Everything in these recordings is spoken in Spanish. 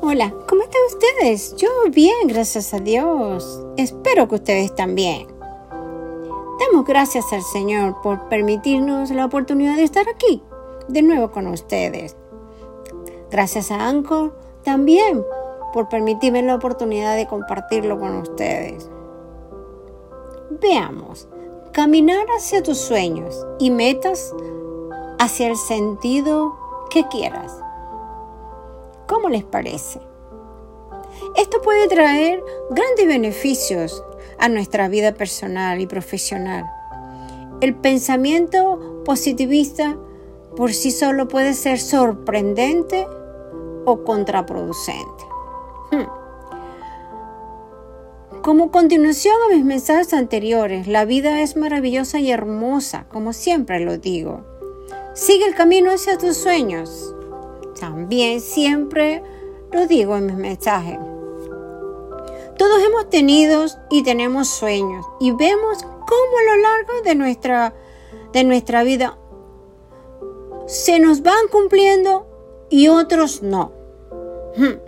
Hola, ¿cómo están ustedes? Yo bien, gracias a Dios. Espero que ustedes también. Damos gracias al Señor por permitirnos la oportunidad de estar aquí de nuevo con ustedes. Gracias a Anchor también por permitirme la oportunidad de compartirlo con ustedes. Veamos, caminar hacia tus sueños y metas hacia el sentido que quieras. ¿Cómo les parece? Esto puede traer grandes beneficios a nuestra vida personal y profesional. El pensamiento positivista por sí solo puede ser sorprendente o contraproducente. Hmm. Como continuación a mis mensajes anteriores, la vida es maravillosa y hermosa, como siempre lo digo. Sigue el camino hacia tus sueños. También siempre lo digo en mis mensajes. Todos hemos tenido y tenemos sueños y vemos cómo a lo largo de nuestra, de nuestra vida se nos van cumpliendo y otros no. Hmm.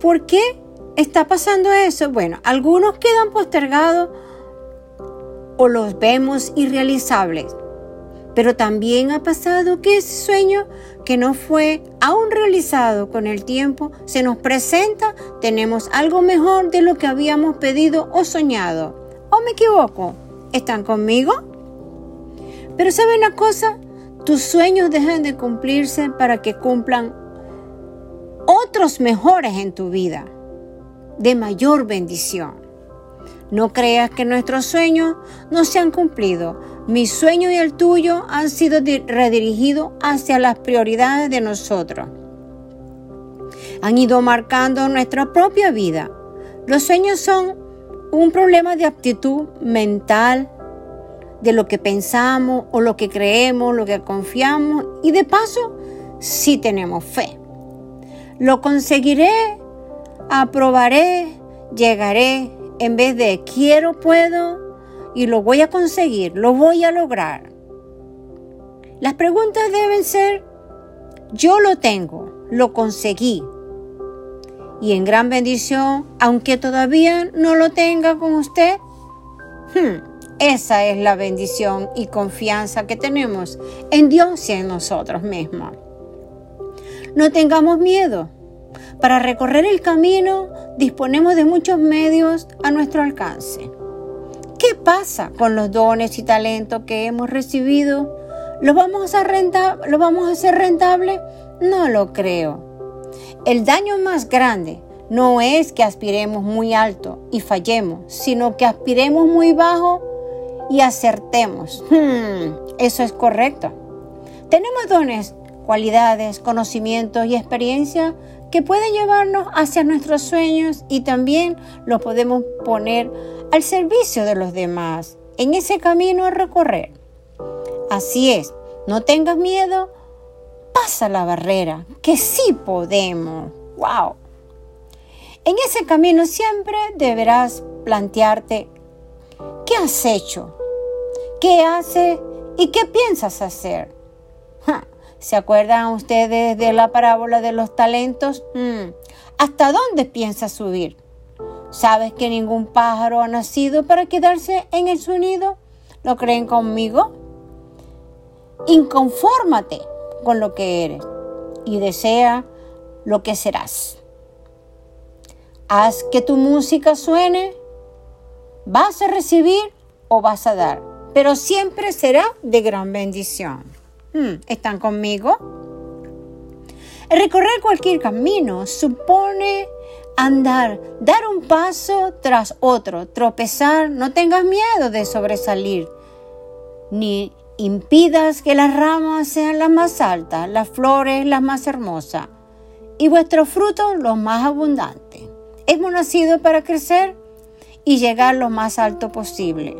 ¿Por qué está pasando eso? Bueno, algunos quedan postergados o los vemos irrealizables pero también ha pasado que ese sueño que no fue aún realizado con el tiempo se nos presenta, tenemos algo mejor de lo que habíamos pedido o soñado. ¿O me equivoco? ¿Están conmigo? Pero ¿saben una cosa? Tus sueños dejan de cumplirse para que cumplan otros mejores en tu vida, de mayor bendición. No creas que nuestros sueños no se han cumplido. Mi sueño y el tuyo han sido redirigidos hacia las prioridades de nosotros. Han ido marcando nuestra propia vida. Los sueños son un problema de actitud mental, de lo que pensamos o lo que creemos, lo que confiamos y de paso si tenemos fe. Lo conseguiré, aprobaré, llegaré, en vez de quiero, puedo y lo voy a conseguir, lo voy a lograr. Las preguntas deben ser, yo lo tengo, lo conseguí. Y en gran bendición, aunque todavía no lo tenga con usted, hmm, esa es la bendición y confianza que tenemos en Dios y en nosotros mismos. No tengamos miedo. Para recorrer el camino disponemos de muchos medios a nuestro alcance. ¿Qué pasa con los dones y talentos que hemos recibido? ¿Los vamos a, vamos a hacer rentables? No lo creo. El daño más grande no es que aspiremos muy alto y fallemos, sino que aspiremos muy bajo y acertemos. Hmm, eso es correcto. Tenemos dones, cualidades, conocimientos y experiencia que pueden llevarnos hacia nuestros sueños y también los podemos poner al servicio de los demás en ese camino a recorrer. Así es, no tengas miedo, pasa la barrera, que sí podemos. ¡Wow! En ese camino siempre deberás plantearte qué has hecho, qué haces y qué piensas hacer. ¿Se acuerdan ustedes de la parábola de los talentos? Hmm. ¿Hasta dónde piensas subir? ¿Sabes que ningún pájaro ha nacido para quedarse en el su nido? ¿Lo creen conmigo? Inconfórmate con lo que eres y desea lo que serás. Haz que tu música suene. Vas a recibir o vas a dar, pero siempre será de gran bendición. Hmm, ¿Están conmigo? recorrer cualquier camino supone andar, dar un paso tras otro, tropezar, no tengas miedo de sobresalir, ni impidas que las ramas sean las más altas, las flores las más hermosas y vuestros frutos los más abundantes. Hemos nacido para crecer y llegar lo más alto posible,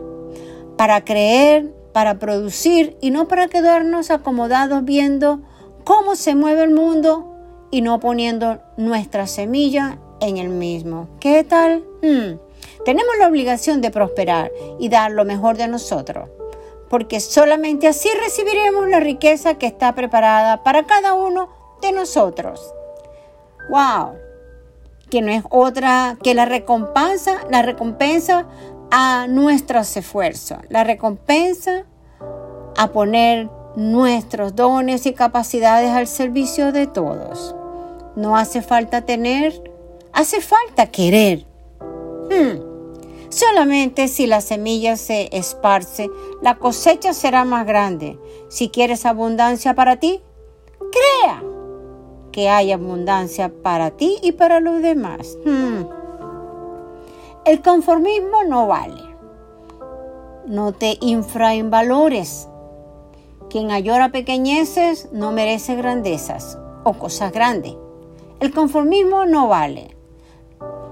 para creer, para producir y no para quedarnos acomodados viendo cómo se mueve el mundo y no poniendo nuestra semilla en el mismo. ¿Qué tal? Hmm. Tenemos la obligación de prosperar y dar lo mejor de nosotros, porque solamente así recibiremos la riqueza que está preparada para cada uno de nosotros. ¡Wow! Que no es otra que la recompensa, la recompensa a nuestros esfuerzos, la recompensa a poner nuestros dones y capacidades al servicio de todos. No hace falta tener, hace falta querer. Hmm. Solamente si la semilla se esparce, la cosecha será más grande. Si quieres abundancia para ti, crea que hay abundancia para ti y para los demás. Hmm. El conformismo no vale. No te infravalores. Quien ayora pequeñeces no merece grandezas o cosas grandes. El conformismo no vale.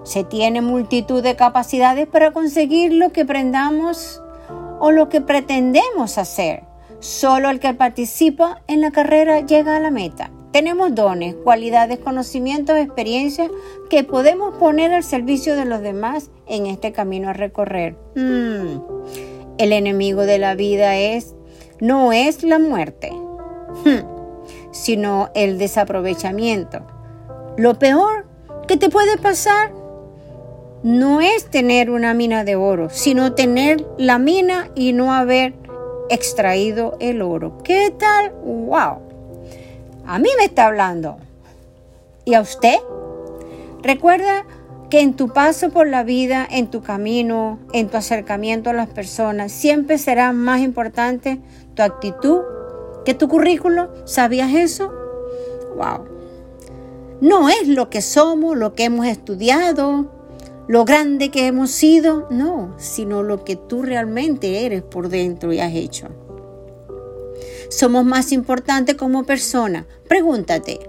Se tiene multitud de capacidades para conseguir lo que prendamos o lo que pretendemos hacer. Solo el que participa en la carrera llega a la meta. Tenemos dones, cualidades, conocimientos, experiencias que podemos poner al servicio de los demás en este camino a recorrer. Hmm. El enemigo de la vida es no es la muerte, hmm, sino el desaprovechamiento. Lo peor que te puede pasar no es tener una mina de oro, sino tener la mina y no haber extraído el oro. ¿Qué tal? ¡Wow! A mí me está hablando. ¿Y a usted? Recuerda que en tu paso por la vida, en tu camino, en tu acercamiento a las personas, siempre será más importante tu actitud que tu currículo. ¿Sabías eso? ¡Wow! No es lo que somos, lo que hemos estudiado, lo grande que hemos sido, no, sino lo que tú realmente eres por dentro y has hecho. Somos más importantes como persona. Pregúntate,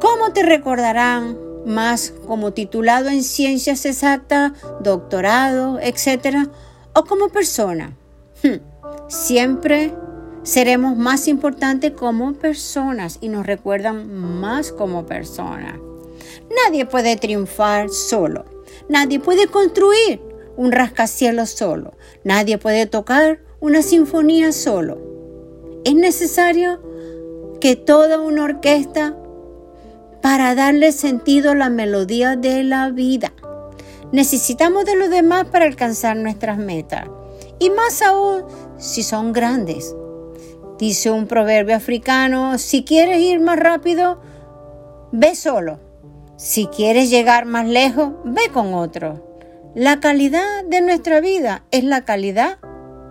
¿cómo te recordarán más como titulado en ciencias exactas, doctorado, etcétera, o como persona? Hmm, siempre seremos más importantes como personas y nos recuerdan más como personas. Nadie puede triunfar solo. Nadie puede construir un rascacielos solo. Nadie puede tocar una sinfonía solo. Es necesario que toda una orquesta para darle sentido a la melodía de la vida. Necesitamos de los demás para alcanzar nuestras metas. Y más aún si son grandes. Dice un proverbio africano, si quieres ir más rápido, ve solo. Si quieres llegar más lejos, ve con otro. La calidad de nuestra vida es la calidad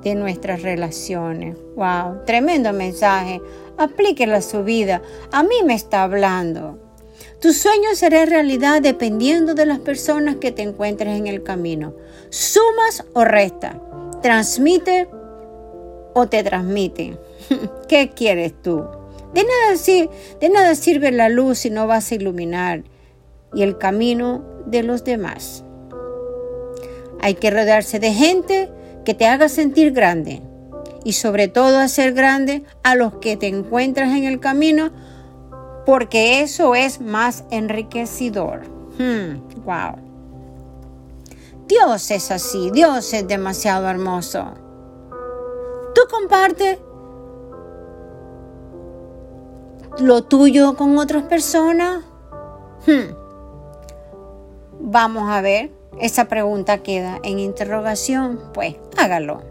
de nuestras relaciones. Wow, tremendo mensaje. Aplíquelo a su vida. A mí me está hablando. Tu sueño será realidad dependiendo de las personas que te encuentres en el camino. Sumas o resta. Transmite o te transmite. ¿Qué quieres tú? De nada, de nada sirve la luz si no vas a iluminar y el camino de los demás. Hay que rodearse de gente que te haga sentir grande y sobre todo hacer grande a los que te encuentras en el camino porque eso es más enriquecedor. Hmm, wow. Dios es así, Dios es demasiado hermoso. Tú comparte lo tuyo con otras personas. Hmm. Vamos a ver, esa pregunta queda en interrogación, pues hágalo.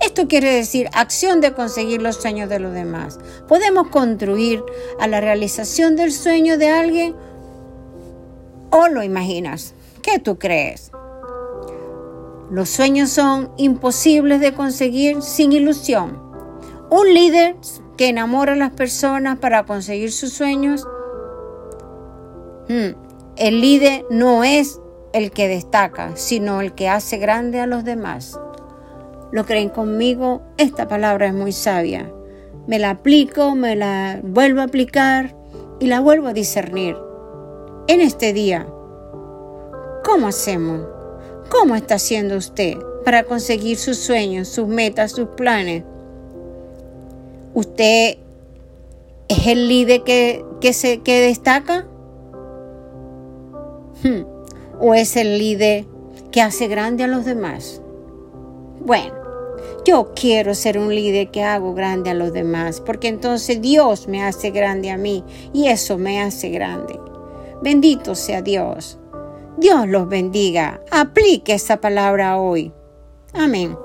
Esto quiere decir acción de conseguir los sueños de los demás. Podemos construir a la realización del sueño de alguien o lo imaginas. ¿Qué tú crees? Los sueños son imposibles de conseguir sin ilusión. Un líder que enamora a las personas para conseguir sus sueños. Hmm, el líder no es el que destaca, sino el que hace grande a los demás. ¿Lo creen conmigo? Esta palabra es muy sabia. Me la aplico, me la vuelvo a aplicar y la vuelvo a discernir. En este día, ¿cómo hacemos? ¿Cómo está haciendo usted para conseguir sus sueños, sus metas, sus planes? ¿Usted es el líder que, se, que destaca? Hmm. ¿O es el líder que hace grande a los demás? Bueno, Yo quiero ser un líder que hago grande a los demás, porque entonces Dios me hace grande a mí y eso me hace grande. Bendito sea Dios. Dios los bendiga. Aplique esa palabra hoy. Amén.